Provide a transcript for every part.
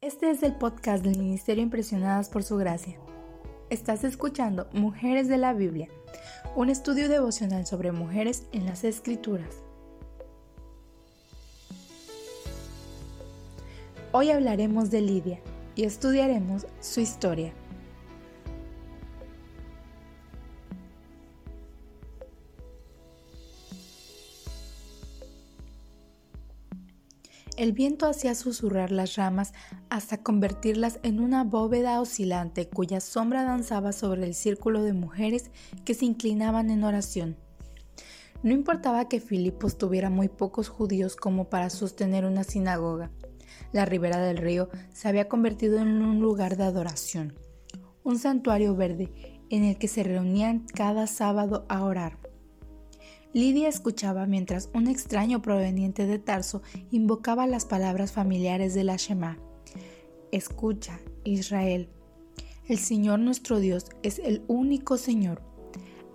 Este es el podcast del Ministerio Impresionadas por Su Gracia. Estás escuchando Mujeres de la Biblia, un estudio devocional sobre mujeres en las Escrituras. Hoy hablaremos de Lidia y estudiaremos su historia. El viento hacía susurrar las ramas hasta convertirlas en una bóveda oscilante cuya sombra danzaba sobre el círculo de mujeres que se inclinaban en oración. No importaba que Filipos tuviera muy pocos judíos como para sostener una sinagoga. La ribera del río se había convertido en un lugar de adoración, un santuario verde en el que se reunían cada sábado a orar. Lidia escuchaba mientras un extraño proveniente de Tarso invocaba las palabras familiares de la Shema. Escucha, Israel. El Señor nuestro Dios es el único Señor.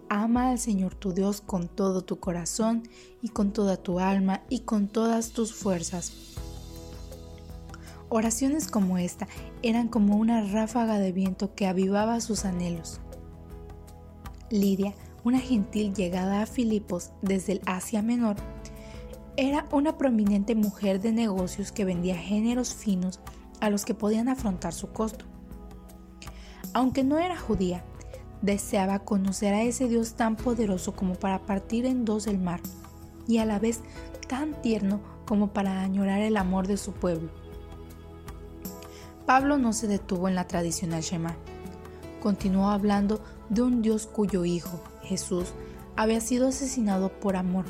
Ama al Señor tu Dios con todo tu corazón y con toda tu alma y con todas tus fuerzas. Oraciones como esta eran como una ráfaga de viento que avivaba sus anhelos. Lidia una gentil llegada a Filipos desde el Asia Menor, era una prominente mujer de negocios que vendía géneros finos a los que podían afrontar su costo. Aunque no era judía, deseaba conocer a ese Dios tan poderoso como para partir en dos el mar, y a la vez tan tierno como para añorar el amor de su pueblo. Pablo no se detuvo en la tradicional Shema. Continuó hablando de un Dios cuyo Hijo, Jesús, había sido asesinado por amor.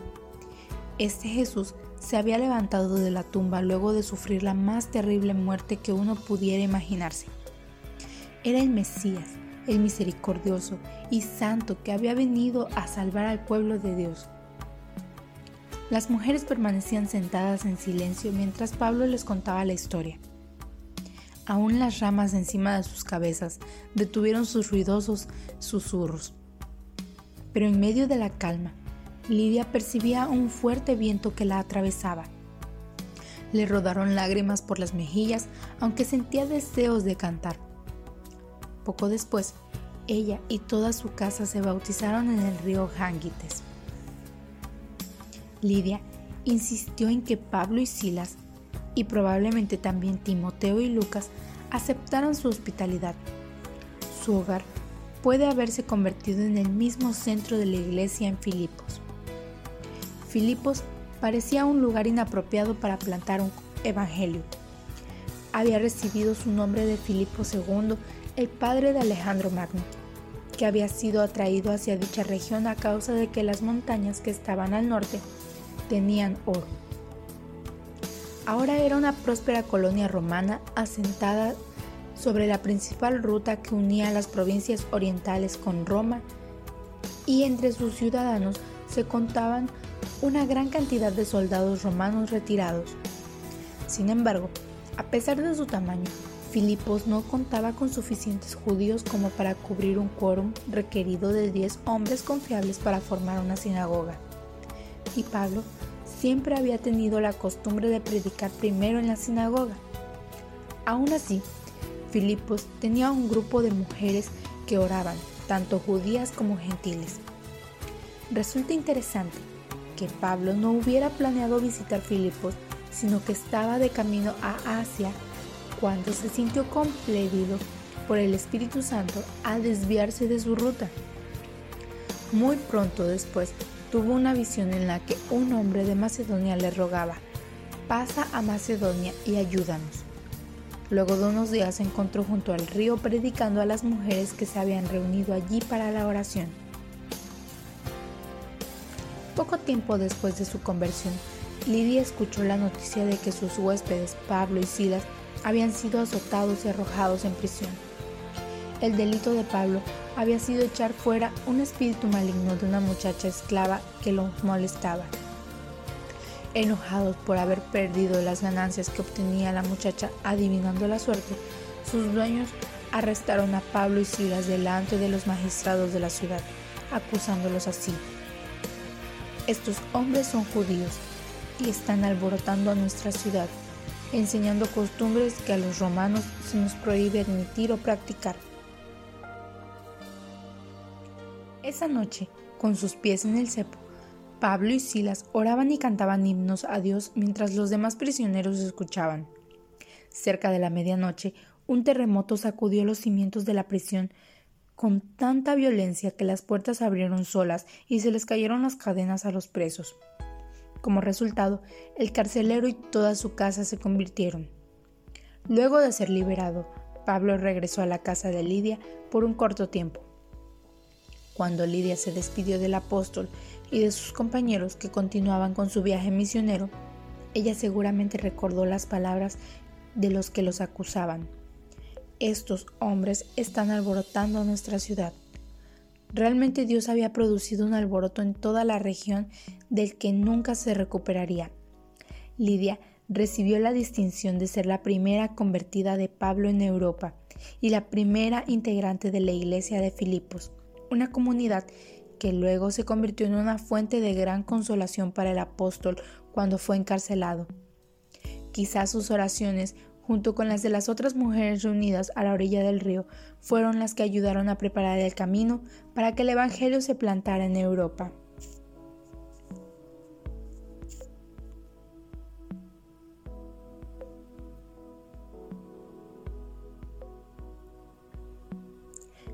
Este Jesús se había levantado de la tumba luego de sufrir la más terrible muerte que uno pudiera imaginarse. Era el Mesías, el misericordioso y santo que había venido a salvar al pueblo de Dios. Las mujeres permanecían sentadas en silencio mientras Pablo les contaba la historia. Aún las ramas encima de sus cabezas detuvieron sus ruidosos susurros. Pero en medio de la calma, Lidia percibía un fuerte viento que la atravesaba. Le rodaron lágrimas por las mejillas, aunque sentía deseos de cantar. Poco después, ella y toda su casa se bautizaron en el río Hangites. Lidia insistió en que Pablo y Silas y probablemente también Timoteo y Lucas aceptaron su hospitalidad. Su hogar puede haberse convertido en el mismo centro de la iglesia en Filipos. Filipos parecía un lugar inapropiado para plantar un evangelio. Había recibido su nombre de Filipo II, el padre de Alejandro Magno, que había sido atraído hacia dicha región a causa de que las montañas que estaban al norte tenían oro. Ahora era una próspera colonia romana asentada sobre la principal ruta que unía las provincias orientales con Roma y entre sus ciudadanos se contaban una gran cantidad de soldados romanos retirados. Sin embargo, a pesar de su tamaño, Filipos no contaba con suficientes judíos como para cubrir un quórum requerido de 10 hombres confiables para formar una sinagoga. Y Pablo siempre había tenido la costumbre de predicar primero en la sinagoga. Aún así, Filipos tenía un grupo de mujeres que oraban, tanto judías como gentiles. Resulta interesante que Pablo no hubiera planeado visitar Filipos, sino que estaba de camino a Asia cuando se sintió compelido por el Espíritu Santo a desviarse de su ruta. Muy pronto después tuvo una visión en la que un hombre de Macedonia le rogaba, pasa a Macedonia y ayúdanos. Luego de unos días se encontró junto al río predicando a las mujeres que se habían reunido allí para la oración. Poco tiempo después de su conversión, Lidia escuchó la noticia de que sus huéspedes, Pablo y Silas, habían sido azotados y arrojados en prisión. El delito de Pablo había sido echar fuera un espíritu maligno de una muchacha esclava que lo molestaba. Enojados por haber perdido las ganancias que obtenía la muchacha adivinando la suerte, sus dueños arrestaron a Pablo y Silas delante de los magistrados de la ciudad, acusándolos así. Estos hombres son judíos y están alborotando a nuestra ciudad. enseñando costumbres que a los romanos se nos prohíbe admitir o practicar. Esa noche, con sus pies en el cepo, Pablo y Silas oraban y cantaban himnos a Dios mientras los demás prisioneros escuchaban. Cerca de la medianoche, un terremoto sacudió los cimientos de la prisión con tanta violencia que las puertas abrieron solas y se les cayeron las cadenas a los presos. Como resultado, el carcelero y toda su casa se convirtieron. Luego de ser liberado, Pablo regresó a la casa de Lidia por un corto tiempo. Cuando Lidia se despidió del apóstol y de sus compañeros que continuaban con su viaje misionero, ella seguramente recordó las palabras de los que los acusaban. Estos hombres están alborotando nuestra ciudad. Realmente Dios había producido un alboroto en toda la región del que nunca se recuperaría. Lidia recibió la distinción de ser la primera convertida de Pablo en Europa y la primera integrante de la iglesia de Filipos, una comunidad que luego se convirtió en una fuente de gran consolación para el apóstol cuando fue encarcelado. Quizás sus oraciones junto con las de las otras mujeres reunidas a la orilla del río, fueron las que ayudaron a preparar el camino para que el Evangelio se plantara en Europa.